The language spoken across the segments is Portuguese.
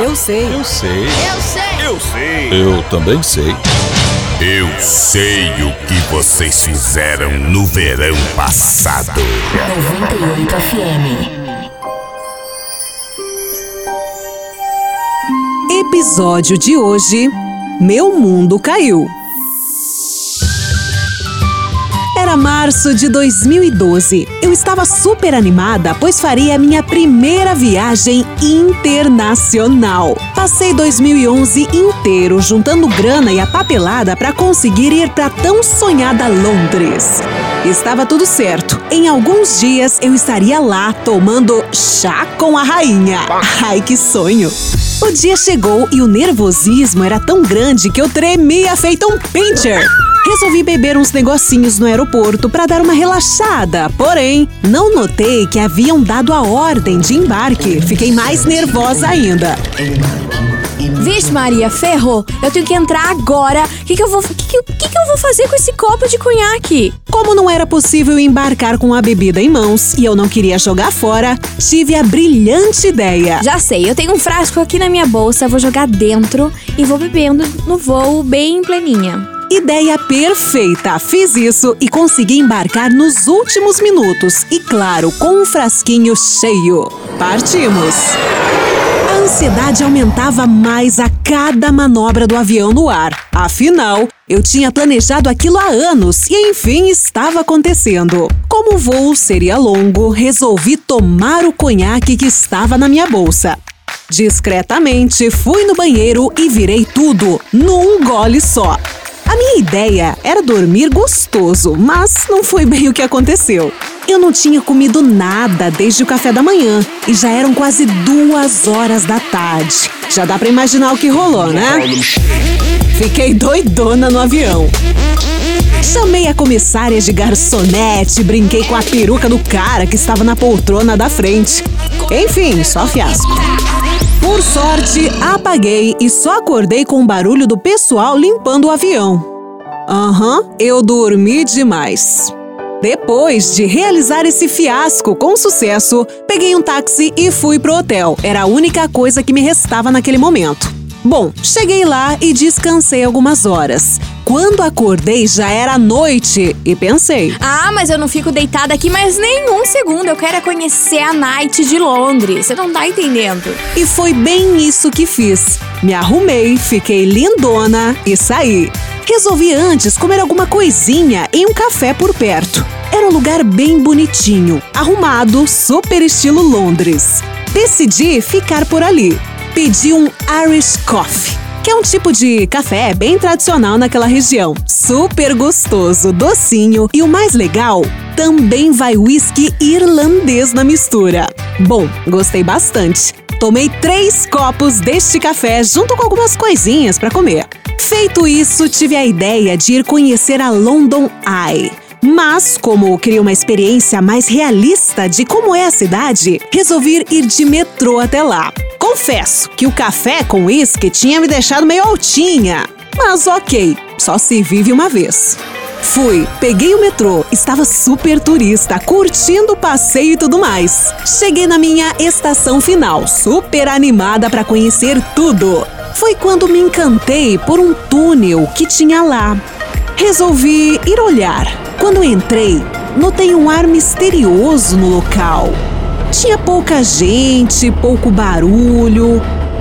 Eu sei. Eu sei. Eu sei. Eu sei. Eu também sei. Eu sei o que vocês fizeram no verão passado. 98 FM. Episódio de hoje: Meu mundo caiu. Era março de 2012. Eu estava super animada, pois faria a minha primeira viagem internacional. Passei 2011 inteiro juntando grana e a papelada para conseguir ir para tão sonhada Londres. Estava tudo certo. Em alguns dias eu estaria lá tomando chá com a rainha. Ai, que sonho! O dia chegou e o nervosismo era tão grande que eu tremia feito um pincher. Resolvi beber uns negocinhos no aeroporto para dar uma relaxada, porém, não notei que haviam dado a ordem de embarque. Fiquei mais nervosa ainda. Vixe, Maria, ferrou. Eu tenho que entrar agora. O que, que, eu vou, que, que, que, que eu vou fazer com esse copo de conhaque? Como não era possível embarcar com a bebida em mãos e eu não queria jogar fora, tive a brilhante ideia. Já sei, eu tenho um frasco aqui na minha bolsa, vou jogar dentro e vou bebendo no voo bem pleninha. Ideia perfeita! Fiz isso e consegui embarcar nos últimos minutos e, claro, com um frasquinho cheio. Partimos! A ansiedade aumentava mais a cada manobra do avião no ar. Afinal, eu tinha planejado aquilo há anos e, enfim, estava acontecendo. Como o voo seria longo, resolvi tomar o conhaque que estava na minha bolsa. Discretamente, fui no banheiro e virei tudo num gole só. A minha ideia era dormir gostoso, mas não foi bem o que aconteceu. Eu não tinha comido nada desde o café da manhã e já eram quase duas horas da tarde. Já dá pra imaginar o que rolou, né? Fiquei doidona no avião. Chamei a comissária de garçonete, brinquei com a peruca do cara que estava na poltrona da frente. Enfim, só fiasco. Por sorte, apaguei e só acordei com o barulho do pessoal limpando o avião. Aham, uhum, eu dormi demais. Depois de realizar esse fiasco com sucesso, peguei um táxi e fui pro hotel. Era a única coisa que me restava naquele momento. Bom, cheguei lá e descansei algumas horas. Quando acordei já era noite e pensei: Ah, mas eu não fico deitada aqui mais nenhum segundo. Eu quero é conhecer a Night de Londres. Você não tá entendendo. E foi bem isso que fiz. Me arrumei, fiquei lindona e saí. Resolvi antes comer alguma coisinha em um café por perto. Era um lugar bem bonitinho, arrumado, super estilo Londres. Decidi ficar por ali. Pedi um Irish Coffee que é um tipo de café bem tradicional naquela região. Super gostoso, docinho e o mais legal, também vai whisky irlandês na mistura. Bom, gostei bastante. Tomei três copos deste café junto com algumas coisinhas para comer. Feito isso, tive a ideia de ir conhecer a London Eye. Mas, como queria uma experiência mais realista de como é a cidade, resolvi ir de metrô até lá. Confesso que o café com uísque tinha me deixado meio altinha. Mas ok, só se vive uma vez. Fui, peguei o metrô, estava super turista, curtindo o passeio e tudo mais. Cheguei na minha estação final, super animada para conhecer tudo. Foi quando me encantei por um túnel que tinha lá. Resolvi ir olhar. Quando entrei, notei um ar misterioso no local. Tinha pouca gente, pouco barulho,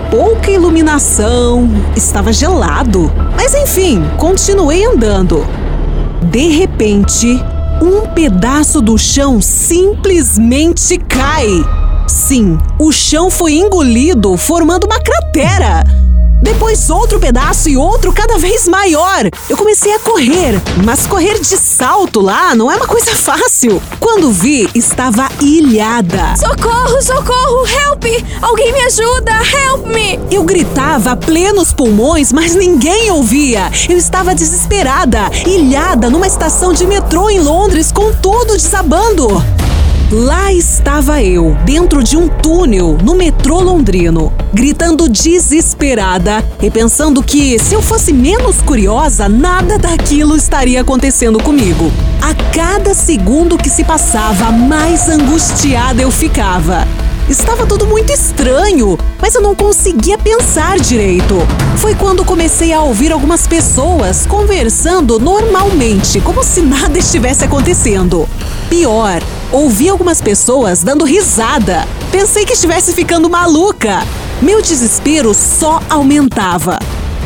pouca iluminação, estava gelado. Mas enfim, continuei andando. De repente, um pedaço do chão simplesmente cai. Sim, o chão foi engolido, formando uma cratera. Depois outro pedaço e outro cada vez maior. Eu comecei a correr, mas correr de salto lá não é uma coisa fácil. Quando vi, estava ilhada. Socorro, socorro, help! Alguém me ajuda, help me! Eu gritava a plenos pulmões, mas ninguém ouvia. Eu estava desesperada, ilhada numa estação de metrô em Londres com tudo desabando. Lá estava eu, dentro de um túnel no metrô londrino, gritando desesperada e pensando que, se eu fosse menos curiosa, nada daquilo estaria acontecendo comigo. A cada segundo que se passava, mais angustiada eu ficava. Estava tudo muito estranho, mas eu não conseguia pensar direito. Foi quando comecei a ouvir algumas pessoas conversando normalmente, como se nada estivesse acontecendo. Pior, ouvi algumas pessoas dando risada. Pensei que estivesse ficando maluca. Meu desespero só aumentava.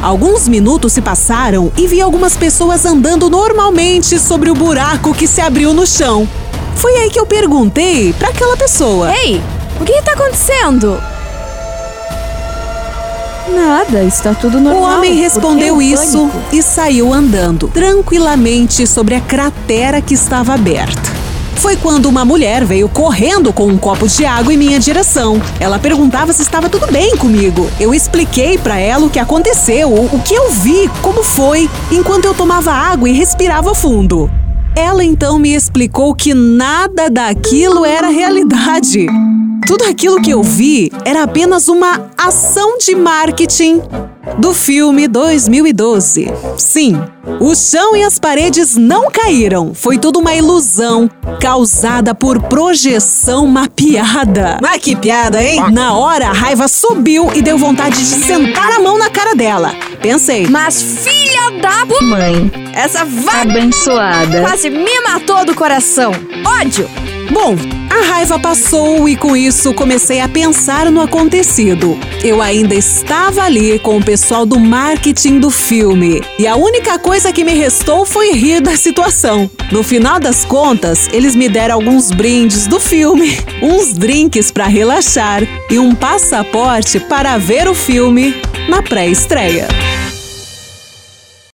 Alguns minutos se passaram e vi algumas pessoas andando normalmente sobre o buraco que se abriu no chão. Foi aí que eu perguntei para aquela pessoa. Ei, o que está acontecendo? Nada, está tudo normal. O homem respondeu o isso e saiu andando tranquilamente sobre a cratera que estava aberta. Foi quando uma mulher veio correndo com um copo de água em minha direção. Ela perguntava se estava tudo bem comigo. Eu expliquei para ela o que aconteceu, o que eu vi, como foi, enquanto eu tomava água e respirava fundo. Ela então me explicou que nada daquilo era realidade. Tudo aquilo que eu vi era apenas uma ação de marketing do filme 2012. Sim, o chão e as paredes não caíram. Foi tudo uma ilusão causada por projeção mapeada. Ah, que piada, hein? Na hora, a raiva subiu e deu vontade de sentar a mão na cara dela. Pensei, Mas filha da Mãe essa vaga abençoada. quase me matou do coração. Ódio! Bom, a raiva passou e com isso comecei a pensar no acontecido. Eu ainda estava ali com o pessoal do marketing do filme e a única coisa que me restou foi rir da situação. No final das contas, eles me deram alguns brindes do filme, uns drinks para relaxar e um passaporte para ver o filme na pré-estreia.